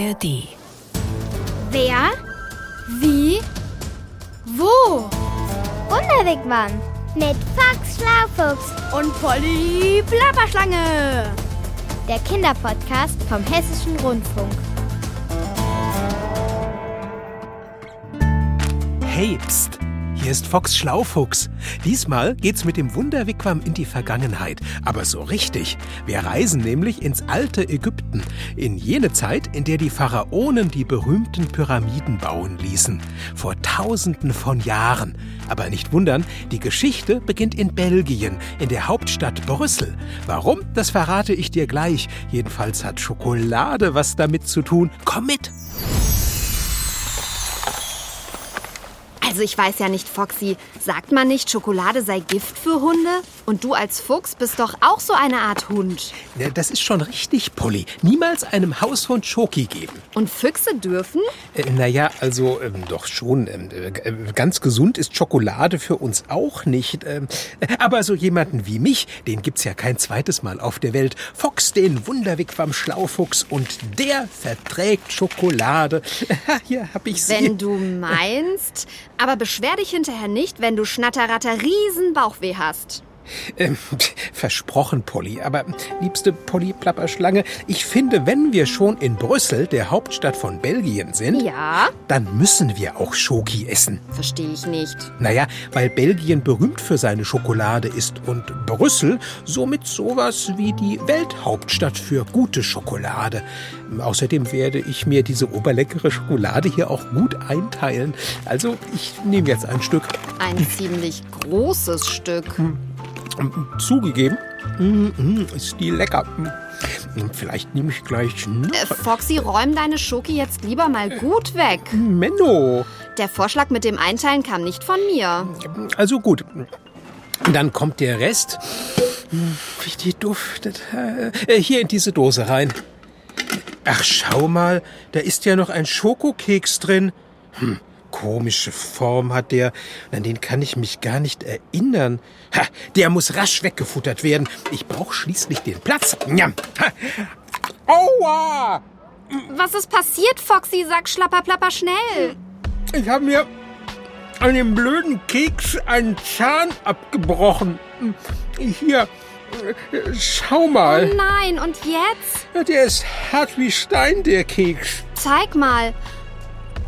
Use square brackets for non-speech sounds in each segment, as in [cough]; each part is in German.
ARD. Wer? Wie? Wo? Wunderwegmann mit Fox Schlaufuchs Und Polly Plapperschlange. der Kinderpodcast vom Hessischen Rundfunk. Hey, pst! Hier ist Fox Schlaufuchs. Diesmal geht's mit dem Wunderwigwam in die Vergangenheit. Aber so richtig. Wir reisen nämlich ins alte Ägypten. In jene Zeit, in der die Pharaonen die berühmten Pyramiden bauen ließen. Vor tausenden von Jahren. Aber nicht wundern, die Geschichte beginnt in Belgien, in der Hauptstadt Brüssel. Warum? Das verrate ich dir gleich. Jedenfalls hat Schokolade was damit zu tun. Komm mit! Also ich weiß ja nicht, Foxy, sagt man nicht, Schokolade sei Gift für Hunde? Und du als Fuchs bist doch auch so eine Art Hund. Ja, Das ist schon richtig, Polly. Niemals einem Haushund Schoki geben. Und Füchse dürfen? Äh, naja, also ähm, doch schon. Ähm, äh, ganz gesund ist Schokolade für uns auch nicht. Ähm, äh, aber so jemanden wie mich, den gibt's ja kein zweites Mal auf der Welt. Fox, den Wunderwigwam Schlaufuchs und der verträgt Schokolade. [laughs] Hier hab ich sie. Wenn du meinst. Aber beschwer dich hinterher nicht, wenn du Schnatterratter riesen Bauchweh hast. Ähm, versprochen, Polly. Aber liebste Polly Plapperschlange, ich finde, wenn wir schon in Brüssel, der Hauptstadt von Belgien sind, Ja? dann müssen wir auch Schoki essen. Verstehe ich nicht. Naja, weil Belgien berühmt für seine Schokolade ist und Brüssel somit sowas wie die Welthauptstadt für gute Schokolade. Außerdem werde ich mir diese oberleckere Schokolade hier auch gut einteilen. Also ich nehme jetzt ein Stück. Ein ziemlich großes Stück. Zugegeben, mm, mm, ist die lecker. Mm, Vielleicht nehme ich gleich. Äh, Foxy, räum deine Schoki jetzt lieber mal gut weg. Menno. Der Vorschlag mit dem Einteilen kam nicht von mir. Also gut. Dann kommt der Rest. Hm, Wie die duftet. Äh, Hier in diese Dose rein. Ach, schau mal, da ist ja noch ein Schokokeks drin. Hm, komische Form hat der. An den kann ich mich gar nicht erinnern. Ha, der muss rasch weggefuttert werden. Ich brauche schließlich den Platz. Njam. Ha. Aua! Was ist passiert, Foxy? Sag schlapperplapper schnell. Ich habe mir an dem blöden Keks einen Zahn abgebrochen. Hier, schau Oh mal. nein, und jetzt? Der ist hart wie Stein, der Keks. Zeig mal.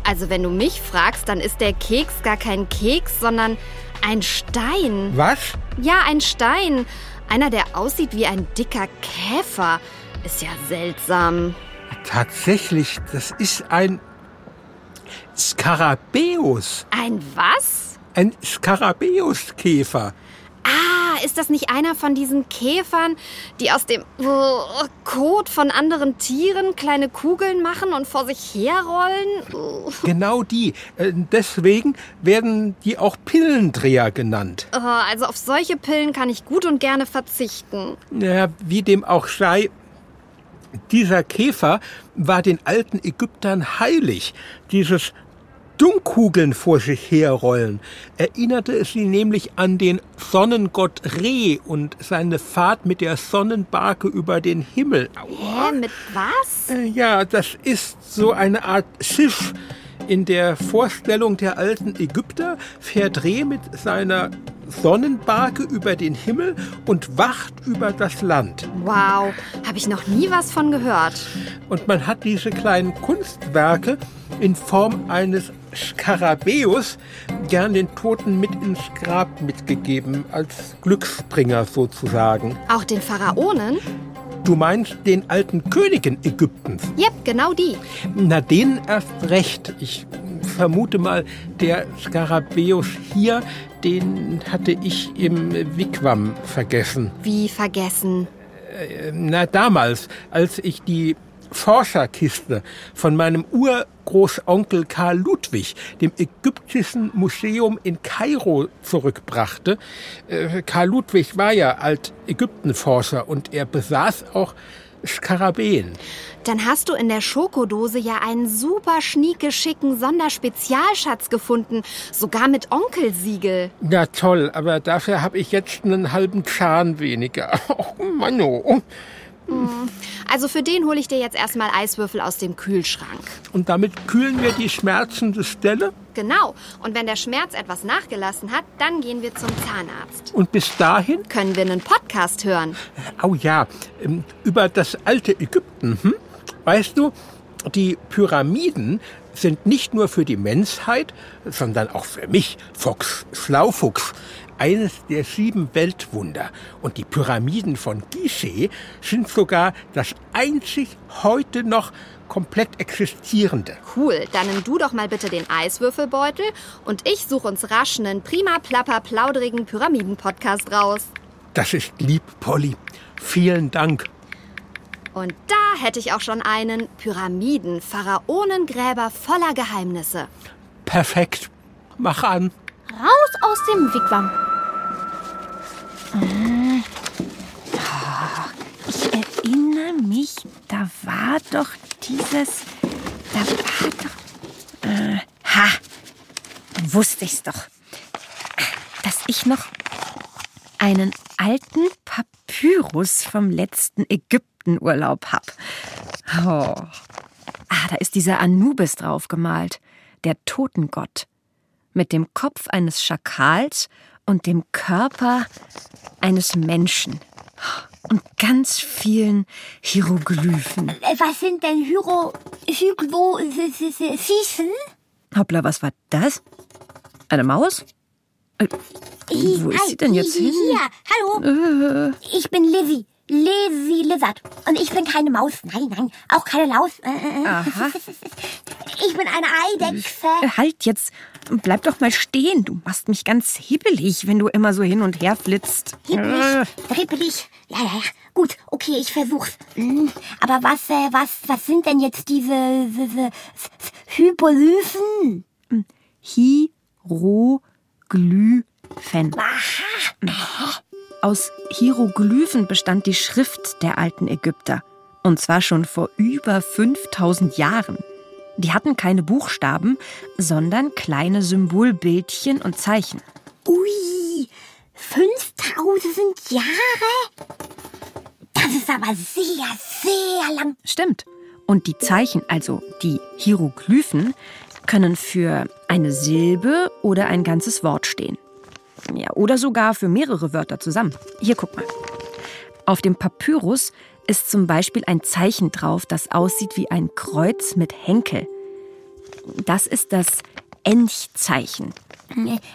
Also, wenn du mich fragst, dann ist der Keks gar kein Keks, sondern ein Stein. Was? Ja, ein Stein. Einer, der aussieht wie ein dicker Käfer. Ist ja seltsam. Tatsächlich, das ist ein Skarabäus. Ein was? Ein Skarabäuskäfer. Ah, ist das nicht einer von diesen Käfern, die aus dem uh, Kot von anderen Tieren kleine Kugeln machen und vor sich herrollen? Genau die. Äh, Deswegen werden die auch Pillendreher genannt. uh, also auf solche Pillen kann ich gut und gerne verzichten. Ja, wie dem auch sei, dieser Käfer war den alten Ägyptern heilig. Dieses Dummkugeln vor sich herrollen erinnerte es sie nämlich an den Sonnengott Re und seine Fahrt mit der Sonnenbarke über den Himmel. Aua. Hä, mit was? Äh, Ja, das ist so eine Art Schiff. In der Vorstellung der alten Ägypter fährt Re mit seiner Sonnenbarke über den Himmel und wacht über das Land. Wow, habe ich noch nie was von gehört. Und man hat diese kleinen Kunstwerke in Form eines Skarabäus gern den Toten mit ins Grab mitgegeben, als Glücksbringer sozusagen. Auch den Pharaonen? Du meinst den alten Königen Ägyptens? Yep, genau die. Na, denen erst recht. Ich vermute mal, der Skarabäus hier, den hatte ich im Wigwam vergessen. Wie vergessen. Na, damals, als ich die Forscherkiste von meinem Urgroßonkel Karl Ludwig, dem Ägyptischen Museum in Kairo, zurückbrachte. Äh, Karl Ludwig war ja Alt-Ägypten-Forscher und er besaß auch Skarabäen. Dann hast du in der Schokodose ja einen super schnieke schicken Sonderspezialschatz gefunden, sogar mit Onkelsiegel. Na toll, aber dafür habe ich jetzt einen halben Zahn weniger. [laughs] Oh Mann, oh. Also für den hole ich dir jetzt erstmal Eiswürfel aus dem Kühlschrank. Und damit kühlen wir die schmerzende Stelle. Genau. Und wenn der Schmerz etwas nachgelassen hat, dann gehen wir zum Zahnarzt. Und bis dahin, Können wir einen Podcast hören? oh ja, ähm, über das alte Ägypten. Hm? Weißt du, die Pyramiden sind nicht nur für die Menschheit, sondern auch für mich, Fox Schlaufuchs, eines der sieben Weltwunder. Und die Pyramiden von Gizeh sind sogar das einzig heute noch komplett existierende. Cool. Dann nimm du doch mal bitte den Eiswürfelbeutel und ich suche uns rasch einen prima plapper plaudrigen Pyramiden-Podcast raus. Das ist lieb, Polly. Vielen Dank. Und da hätte ich auch schon einen Pyramiden, Pharaonengräber voller Geheimnisse. Perfekt. Mach an. Raus aus dem Wigwam. Ich erinnere mich, da war doch dieses. Da war doch. Äh, ha! Wusste ich's doch. Dass ich noch einen alten Papyrus vom letzten Ägyptenurlaub hab. Oh. Ah, da ist dieser Anubis drauf gemalt. Der Totengott. Mit dem Kopf eines Schakals und dem Körper eines Menschen. Und ganz vielen Hieroglyphen. Äh, Was sind denn Hyro... Fiefen? Hoppla, was war das? Eine Maus? Äh, wo ist sie denn jetzt hin? Hier, hallo. Ich bin Lizzie. Lizzie Lizard. Und ich bin keine Maus. Nein, nein, auch keine Laus. Äh, äh, äh. Aha. [laughs] Ich bin eine Eidechse. Äh, Halt jetzt, bleib doch mal stehen. Du machst mich ganz hibbelig, wenn du immer so hin und her flitzt. Äh, Hippelig, drippelig. Ja, ja, ja. Gut, okay, ich versuch's. Hm, Aber was, äh, was, was sind denn jetzt diese, diese Hypolyphen? Hieroglyphen. Aus Hieroglyphen bestand die Schrift der alten Ägypter. Und zwar schon vor über 5000 Jahren. Die hatten keine Buchstaben, sondern kleine Symbolbildchen und Zeichen. Ui, 5000 Jahre? Das ist aber sehr, sehr lang. Stimmt. Und die Zeichen, also die Hieroglyphen, können für eine Silbe oder ein ganzes Wort stehen. Ja, oder sogar für mehrere Wörter zusammen. Hier, guck mal. Auf dem Papyrus ist zum Beispiel ein Zeichen drauf, das aussieht wie ein Kreuz mit Henkel. Das ist das Ench-Zeichen.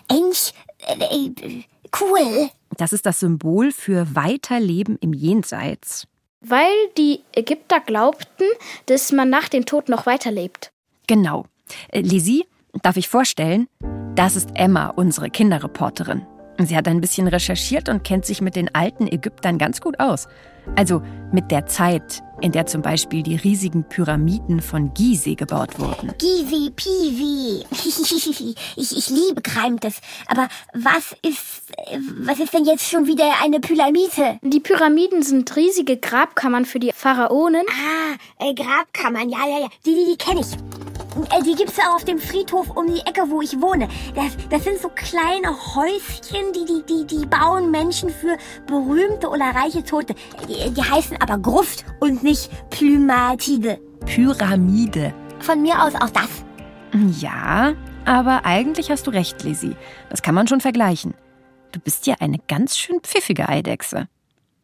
Ench, äh, cool. Das ist das Symbol für Weiterleben im Jenseits. Weil die Ägypter glaubten, dass man nach dem Tod noch weiterlebt. Genau. Äh, Lizzie, darf ich vorstellen? Das ist Emma, unsere Kinderreporterin. Sie hat ein bisschen recherchiert und kennt sich mit den alten Ägyptern ganz gut aus. Also mit der Zeit, in der zum Beispiel die riesigen Pyramiden von Gizeh gebaut wurden. Givi, Pivi. [laughs] Ich, ich liebe Kreimtes. Aber was ist, was ist denn jetzt schon wieder eine Pyramide? Die Pyramiden sind riesige Grabkammern für die Pharaonen. Ah, äh, Grabkammern, ja, ja, ja. Die, die, die kenne ich. Äh, die gibt's ja auf dem Friedhof um die Ecke, wo ich wohne. Das, das sind so kleine Häuschen, die, die, die, die bauen Menschen für berühmte oder reiche Tote. Die, die heißen aber Gruft und nicht Plymatide. Pyramide. Von mir aus auch das. Ja, aber eigentlich hast du recht, Lizzie. Das kann man schon vergleichen. Du bist ja eine ganz schön pfiffige Eidechse.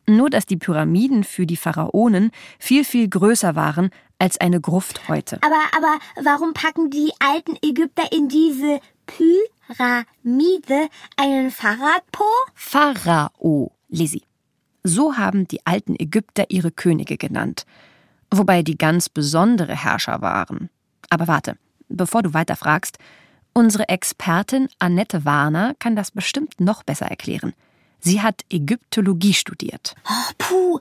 Nur, dass die Pyramiden für die Pharaonen viel, viel größer waren als eine Gruft heute. Aber, aber warum packen die alten Ägypter in diese Pyramide einen Fahrradpo? Pharao, Lizzie. So haben die alten Ägypter ihre Könige genannt. Wobei die ganz besondere Herrscher waren. Aber warte, bevor du weiter fragst, unsere Expertin Annette Warner kann das bestimmt noch besser erklären. Sie hat Ägyptologie studiert. Oh, puh,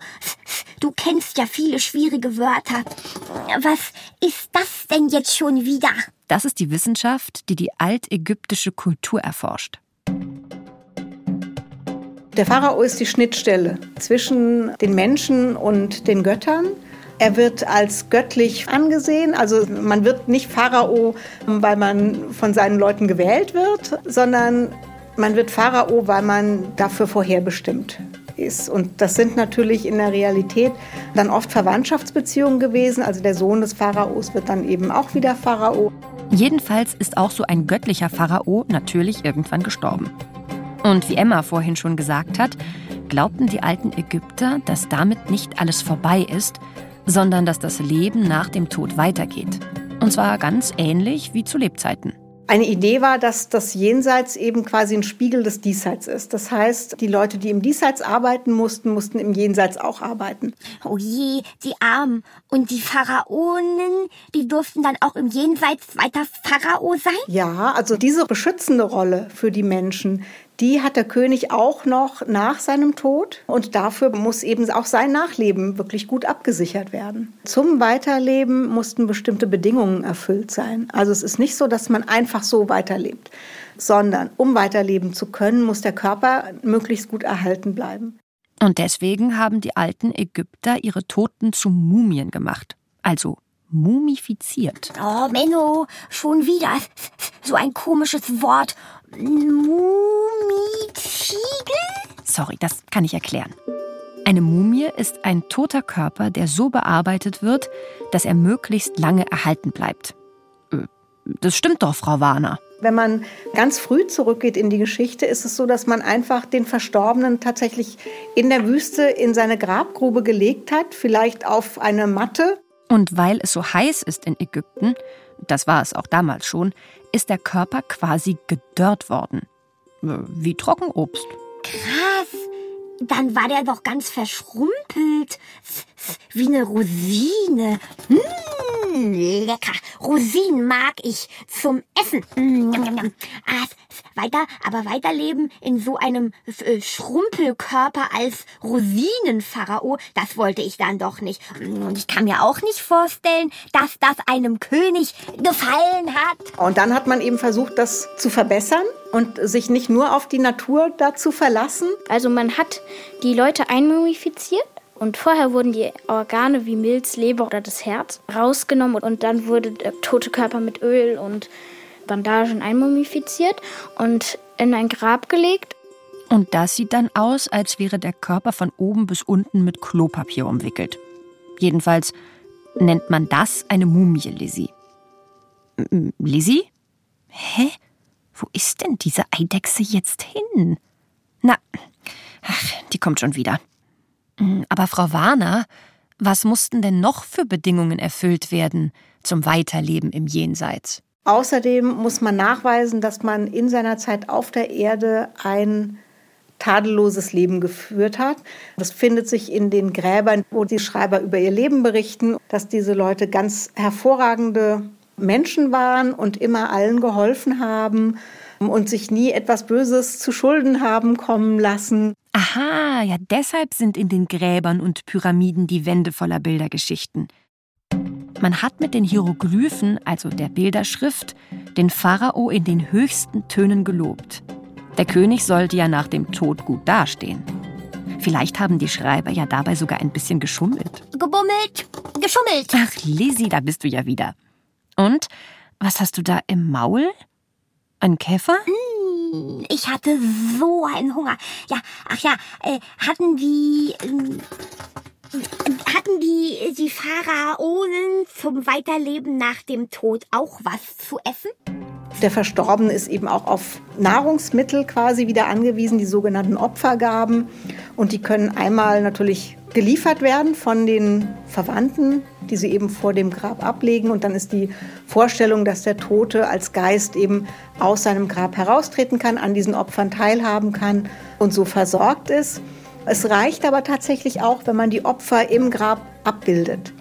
du kennst ja viele schwierige Wörter. Was ist das denn jetzt schon wieder? Das ist die Wissenschaft, die die altägyptische Kultur erforscht. Der Pharao ist die Schnittstelle zwischen den Menschen und den Göttern. Er wird als göttlich angesehen. Also man wird nicht Pharao, weil man von seinen Leuten gewählt wird, sondern man wird Pharao, weil man dafür vorherbestimmt ist. Und das sind natürlich in der Realität dann oft Verwandtschaftsbeziehungen gewesen. Also der Sohn des Pharaos wird dann eben auch wieder Pharao. Jedenfalls ist auch so ein göttlicher Pharao natürlich irgendwann gestorben. Und wie Emma vorhin schon gesagt hat, glaubten die alten Ägypter, dass damit nicht alles vorbei ist, sondern dass das Leben nach dem Tod weitergeht. Und zwar ganz ähnlich wie zu Lebzeiten. Eine Idee war, dass das Jenseits eben quasi ein Spiegel des Diesseits ist. Das heißt, die Leute, die im Diesseits arbeiten mussten, mussten im Jenseits auch arbeiten. Oh je, die Armen. Und die Pharaonen, die durften dann auch im Jenseits weiter Pharao sein? Ja, also diese beschützende Rolle für die Menschen, die hat der König auch noch nach seinem Tod und dafür muss eben auch sein Nachleben wirklich gut abgesichert werden. Zum Weiterleben mussten bestimmte Bedingungen erfüllt sein. Also es ist nicht so, dass man einfach so weiterlebt, sondern um weiterleben zu können, muss der Körper möglichst gut erhalten bleiben. Und deswegen haben die alten Ägypter ihre Toten zu Mumien gemacht, also mumifiziert. Oh, Menno, schon wieder. So ein komisches Wort. Mumiziegel? Sorry, das kann ich erklären. Eine Mumie ist ein toter Körper, der so bearbeitet wird, dass er möglichst lange erhalten bleibt. Äh, das stimmt doch, Frau Warner. Wenn man ganz früh zurückgeht in die Geschichte, ist es so, dass man einfach den Verstorbenen tatsächlich in der Wüste in seine Grabgrube gelegt hat, vielleicht auf eine Matte. Und weil es so heiß ist in Ägypten, das war es auch damals schon, ist der Körper quasi gedörrt worden. Wie Trockenobst. Krass. Dann war der doch ganz verschrumpelt. Wie eine Rosine. Mmh, lecker. Rosinen mag ich zum Essen. Mmh, weiter, aber weiterleben in so einem äh, Schrumpelkörper als Rosinenpharao, das wollte ich dann doch nicht. Und ich kann mir auch nicht vorstellen, dass das einem König gefallen hat. Und dann hat man eben versucht, das zu verbessern und sich nicht nur auf die Natur dazu verlassen. Also man hat die Leute einmumifiziert und vorher wurden die Organe wie Milz, Leber oder das Herz rausgenommen und dann wurde der tote Körper mit Öl und Bandagen einmumifiziert und in ein Grab gelegt. Und das sieht dann aus, als wäre der Körper von oben bis unten mit Klopapier umwickelt. Jedenfalls nennt man das eine Mumie, Lizzie. Lizzie? Hä? Wo ist denn diese Eidechse jetzt hin? Na, ach, die kommt schon wieder. Aber Frau Warner, was mussten denn noch für Bedingungen erfüllt werden zum Weiterleben im Jenseits? Außerdem muss man nachweisen, dass man in seiner Zeit auf der Erde ein tadelloses Leben geführt hat. Das findet sich in den Gräbern, wo die Schreiber über ihr Leben berichten, dass diese Leute ganz hervorragende Menschen waren und immer allen geholfen haben und sich nie etwas Böses zu Schulden haben kommen lassen. Aha, ja, deshalb sind in den Gräbern und Pyramiden die Wände voller Bildergeschichten. Man hat mit den Hieroglyphen, also der Bilderschrift, den Pharao in den höchsten Tönen gelobt. Der König sollte ja nach dem Tod gut dastehen. Vielleicht haben die Schreiber ja dabei sogar ein bisschen geschummelt. Gebummelt, geschummelt. Ach, Lizzie, da bist du ja wieder. Und was hast du da im Maul? Ein Käfer? Mm, ich hatte so einen Hunger. Ja, ach ja, äh, hatten die. Hatten die, die Pharaonen zum Weiterleben nach dem Tod auch was zu essen? Der Verstorbene ist eben auch auf Nahrungsmittel quasi wieder angewiesen, die sogenannten Opfergaben. Und die können einmal natürlich geliefert werden von den Verwandten, die sie eben vor dem Grab ablegen. Und dann ist die Vorstellung, dass der Tote als Geist eben aus seinem Grab heraustreten kann, an diesen Opfern teilhaben kann und so versorgt ist. Es reicht aber tatsächlich auch, wenn man die Opfer im Grab abbildet.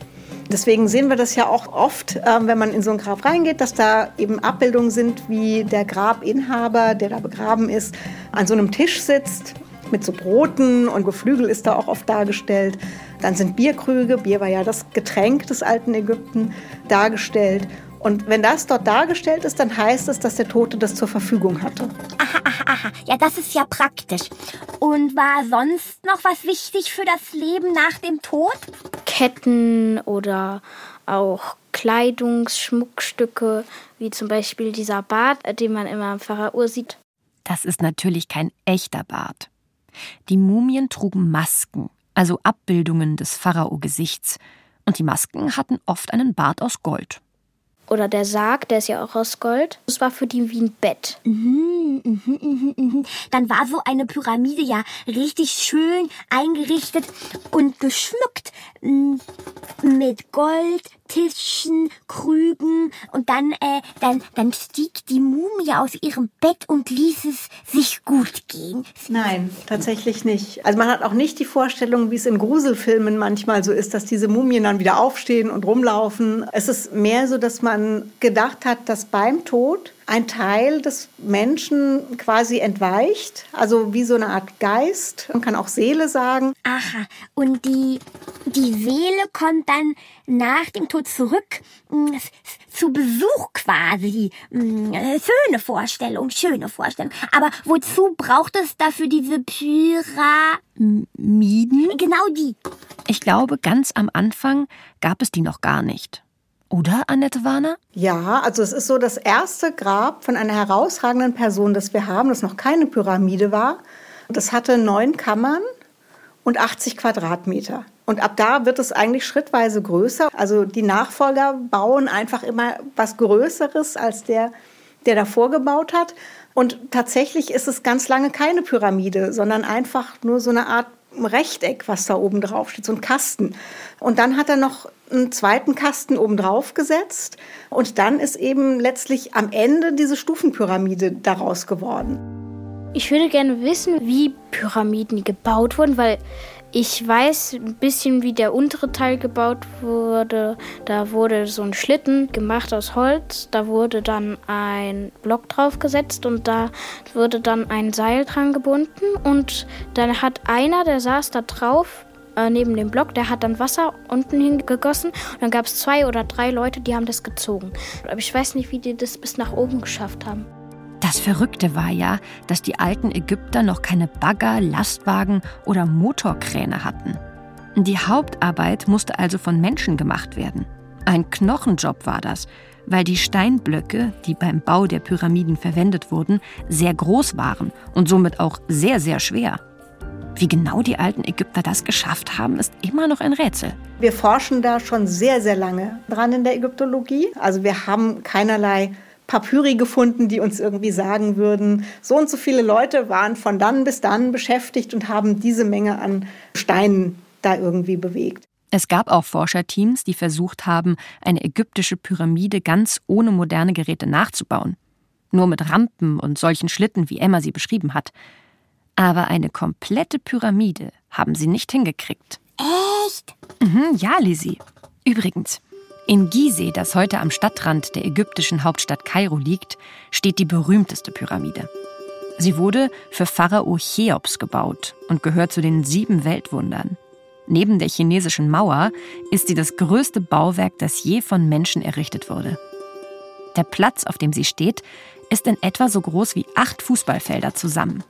Deswegen sehen wir das ja auch oft, ähm, wenn man in so ein Grab reingeht, dass da eben Abbildungen sind, wie der Grabinhaber, der da begraben ist, an so einem Tisch sitzt mit so Broten und Geflügel ist da auch oft dargestellt. Dann sind Bierkrüge, Bier war ja das Getränk des alten Ägypten, dargestellt. Und wenn das dort dargestellt ist, dann heißt es, dass der Tote das zur Verfügung hatte. Aha, aha, aha. Ja, das ist ja praktisch. Und war sonst noch was wichtig für das Leben nach dem Tod? Ketten oder auch Kleidungsschmuckstücke, wie zum Beispiel dieser Bart, den man immer im Pharao sieht. Das ist natürlich kein echter Bart. Die Mumien trugen Masken, also Abbildungen des Pharao-Gesichts, und die Masken hatten oft einen Bart aus Gold. Oder der Sarg, der ist ja auch aus Gold. Das war für die wie ein Bett. Mhm, mhm, mhm. Dann war so eine Pyramide ja richtig schön eingerichtet und geschmückt mm, mit Gold, Tischen, Krügen und dann, äh, dann, dann stieg die Mumie aus ihrem Bett und ließ es sich gut gehen. Nein, tatsächlich nicht. Also man hat auch nicht die Vorstellung, wie es in Gruselfilmen manchmal so ist, dass diese Mumien dann wieder aufstehen und rumlaufen. Es ist mehr so, dass man gedacht hat, dass beim Tod ein Teil des Menschen quasi entweicht, also wie so eine Art Geist. Man kann auch Seele sagen. Aha, und die, die Seele kommt dann nach dem Tod zurück mm, zu Besuch quasi. Mm, Schöne Vorstellung, schöne Vorstellung. Aber wozu braucht es dafür diese Pyramiden? Genau die. Ich glaube, ganz am Anfang gab es die noch gar nicht. Oder, Annette Warner? Ja, also es ist so das erste Grab von einer herausragenden Person, das wir haben, das noch keine Pyramide war. Das hatte neun Kammern und 80 Quadratmeter. Und ab da wird es eigentlich schrittweise größer. Also die Nachfolger bauen einfach immer was Größeres als der, der davor gebaut hat. Und tatsächlich ist es ganz lange keine Pyramide, sondern einfach nur so eine Art Rechteck, was da oben drauf steht, so ein Kasten. Und dann hat er noch einen zweiten Kasten oben drauf gesetzt. Und dann ist eben letztlich am Ende diese Stufenpyramide daraus geworden. Ich würde gerne wissen, wie Pyramiden gebaut wurden, weil ich weiß ein bisschen, wie der untere Teil gebaut wurde. Da wurde so ein Schlitten gemacht aus Holz. Da wurde dann ein Block draufgesetzt und da wurde dann ein Seil dran gebunden. Und dann hat einer, der saß da drauf, äh, neben dem Block, der hat dann Wasser unten hingegossen. Und dann gab es zwei oder drei Leute, die haben das gezogen. Aber ich weiß nicht, wie die das bis nach oben geschafft haben. Das Verrückte war ja, dass die alten Ägypter noch keine Bagger, Lastwagen oder Motorkräne hatten. Die Hauptarbeit musste also von Menschen gemacht werden. Ein Knochenjob war das, weil die Steinblöcke, die beim Bau der Pyramiden verwendet wurden, sehr groß waren und somit auch sehr, sehr schwer. Wie genau die alten Ägypter das geschafft haben, ist immer noch ein Rätsel. Wir forschen da schon sehr, sehr lange dran in der Ägyptologie. Also wir haben keinerlei Papyri gefunden, die uns irgendwie sagen würden, so und so viele Leute waren von dann bis dann beschäftigt und haben diese Menge an Steinen da irgendwie bewegt. Es gab auch Forscherteams, die versucht haben, eine ägyptische Pyramide ganz ohne moderne Geräte nachzubauen. Nur mit Rampen und solchen Schlitten, wie Emma sie beschrieben hat. Aber eine komplette Pyramide haben sie nicht hingekriegt. Echt? Mhm, ja, Lizzie. Übrigens, in Gizeh, das heute am Stadtrand der ägyptischen Hauptstadt Kairo liegt, steht die berühmteste Pyramide. Sie wurde für Pharao Cheops gebaut und gehört zu den sieben Weltwundern. Neben der chinesischen Mauer ist sie das größte Bauwerk, das je von Menschen errichtet wurde. Der Platz, auf dem sie steht, ist in etwa so groß wie acht Fußballfelder zusammen.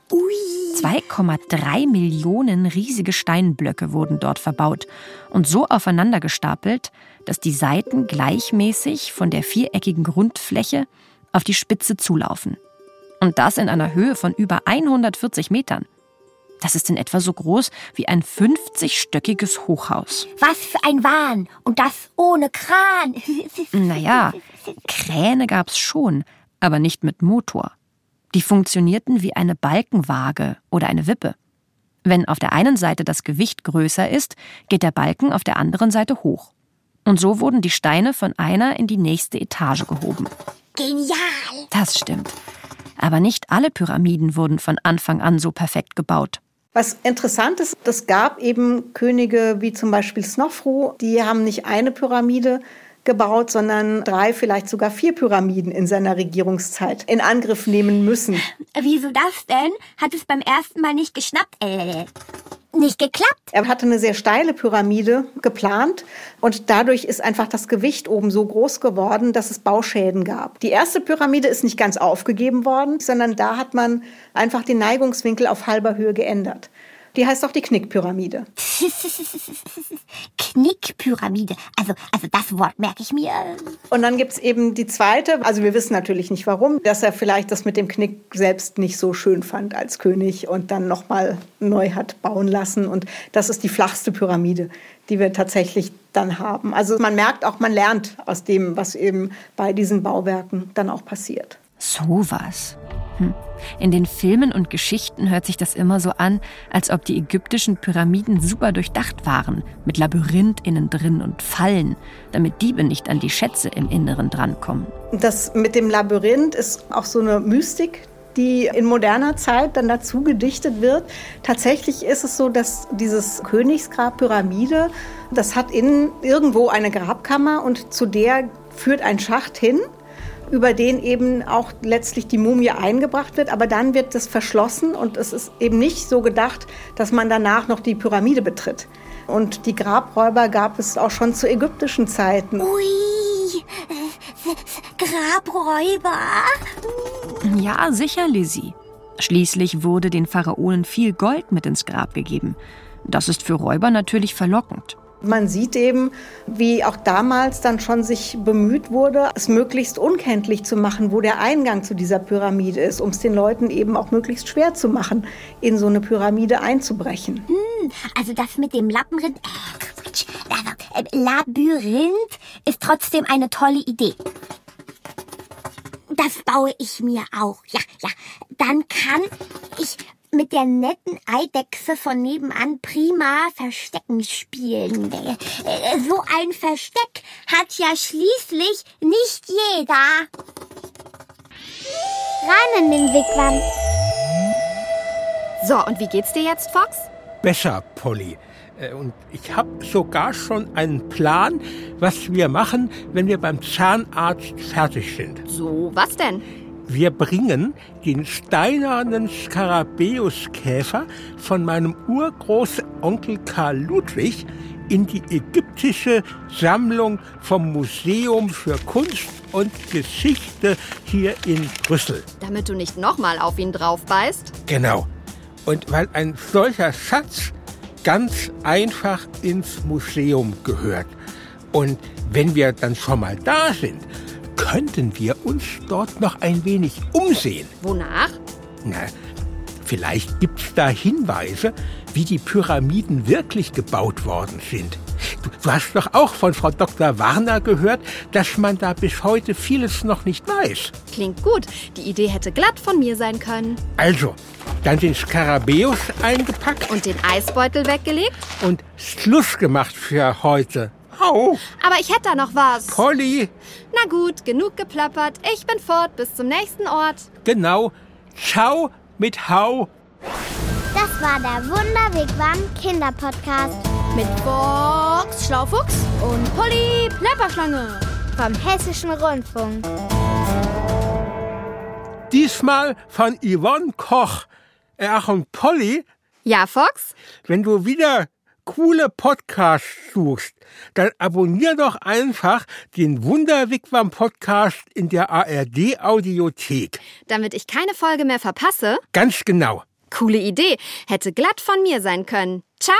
2,3 Millionen riesige Steinblöcke wurden dort verbaut und so aufeinander gestapelt, dass die Seiten gleichmäßig von der viereckigen Grundfläche auf die Spitze zulaufen. Und das in einer Höhe von über 140 Metern. Das ist in etwa so groß wie ein 50-stöckiges Hochhaus. Was für ein Wahn! Und das ohne Kran! [laughs] Naja, Kräne gab's schon, aber nicht mit Motor. Die funktionierten wie eine Balkenwaage oder eine Wippe. Wenn auf der einen Seite das Gewicht größer ist, geht der Balken auf der anderen Seite hoch. Und so wurden die Steine von einer in die nächste Etage gehoben. Genial! Das stimmt. Aber nicht alle Pyramiden wurden von Anfang an so perfekt gebaut. Was interessant ist, es gab eben Könige wie zum Beispiel Snofru, die haben nicht eine Pyramide gebaut, sondern drei, vielleicht sogar vier Pyramiden in seiner Regierungszeit in Angriff nehmen müssen. Wieso das denn? Hat es beim ersten Mal nicht geschnappt? Äh, nicht geklappt? Er hatte eine sehr steile Pyramide geplant und dadurch ist einfach das Gewicht oben so groß geworden, dass es Bauschäden gab. Die erste Pyramide ist nicht ganz aufgegeben worden, sondern da hat man einfach den Neigungswinkel auf halber Höhe geändert. Die heißt auch die Knickpyramide. [laughs] Knickpyramide. Also, also das Wort merke ich mir. Und dann gibt's eben die zweite, also wir wissen natürlich nicht warum, dass er vielleicht das mit dem Knick selbst nicht so schön fand als König und dann nochmal neu hat bauen lassen. Und das ist die flachste Pyramide, die wir tatsächlich dann haben. Also man merkt auch, man lernt aus dem, was eben bei diesen Bauwerken dann auch passiert. Sowas. Hm. In den Filmen und Geschichten hört sich das immer so an, als ob die ägyptischen Pyramiden super durchdacht waren, mit Labyrinth innen drin und Fallen, damit Diebe nicht an die Schätze im Inneren drankommen. Das mit dem Labyrinth ist auch so eine Mystik, die in moderner Zeit dann dazu gedichtet wird. Tatsächlich ist es so, dass dieses Königsgrab Pyramide, das hat innen irgendwo eine Grabkammer und zu der führt ein Schacht hin über den eben auch letztlich die Mumie eingebracht wird. Aber dann wird das verschlossen und es ist eben nicht so gedacht, dass man danach noch die Pyramide betritt. Und die Grabräuber gab es auch schon zu ägyptischen Zeiten. Ui, äh, Grabräuber. Ja, sicher, Lizzie. Schließlich wurde den Pharaonen viel Gold mit ins Grab gegeben. Das ist für Räuber natürlich verlockend. Man sieht eben, wie auch damals dann schon sich bemüht wurde, es möglichst unkenntlich zu machen, wo der Eingang zu dieser Pyramide ist, um es den Leuten eben auch möglichst schwer zu machen, in so eine Pyramide einzubrechen. Hm, also das mit dem Labyrinth, äh, äh, Labyrinth ist trotzdem eine tolle Idee. Das baue ich mir auch. Ja, ja. Dann kann ich mit der netten Eidechse von nebenan prima Verstecken spielen. Äh, So ein Versteck hat ja schließlich nicht jeder. Rein in den Wigwam. So, und wie geht's dir jetzt, Fox? Besser, Polly. Äh, Und ich habe sogar schon einen Plan, was wir machen, wenn wir beim Zahnarzt fertig sind. So, was denn? Wir bringen den steinernen Skarabäuskäfer von meinem Urgroßonkel Karl Ludwig in die ägyptische Sammlung vom Museum für Kunst und Geschichte hier in Brüssel. Damit du nicht nochmal auf ihn draufbeißt? Genau. Und weil ein solcher Schatz ganz einfach ins Museum gehört. Und wenn wir dann schon mal da sind, könnten wir uns dort noch ein wenig umsehen. Wonach? Na, vielleicht gibt's da Hinweise, wie die Pyramiden wirklich gebaut worden sind. Du, du hast doch auch von Frau Dr. Warner gehört, dass man da bis heute vieles noch nicht weiß. Klingt gut. Die Idee hätte glatt von mir sein können. Also, dann den Skarabäus eingepackt Und den Eisbeutel weggelegt? und Schluss gemacht für heute. Au, Aber ich hätte da noch was. Polly, Na gut, genug geplappert. Ich bin fort. Bis zum nächsten Ort. genau. Ciao mit Hau. Das war der Wunder-Wigwam Kinderpodcast Mit Box Schlaufuchs und Polly Plapperschlange. vom Hessischen Rundfunk. Diesmal von Yvonne Koch. Äh, Ach und Polly, Ja, Fox? wenn du wieder coole Podcasts suchst, dann abonnier doch einfach den Wunderwigwam Podcast in der ARD Audiothek. Damit ich keine Folge mehr verpasse? Ganz genau. Coole Idee. Hätte glatt von mir sein können. Ciao!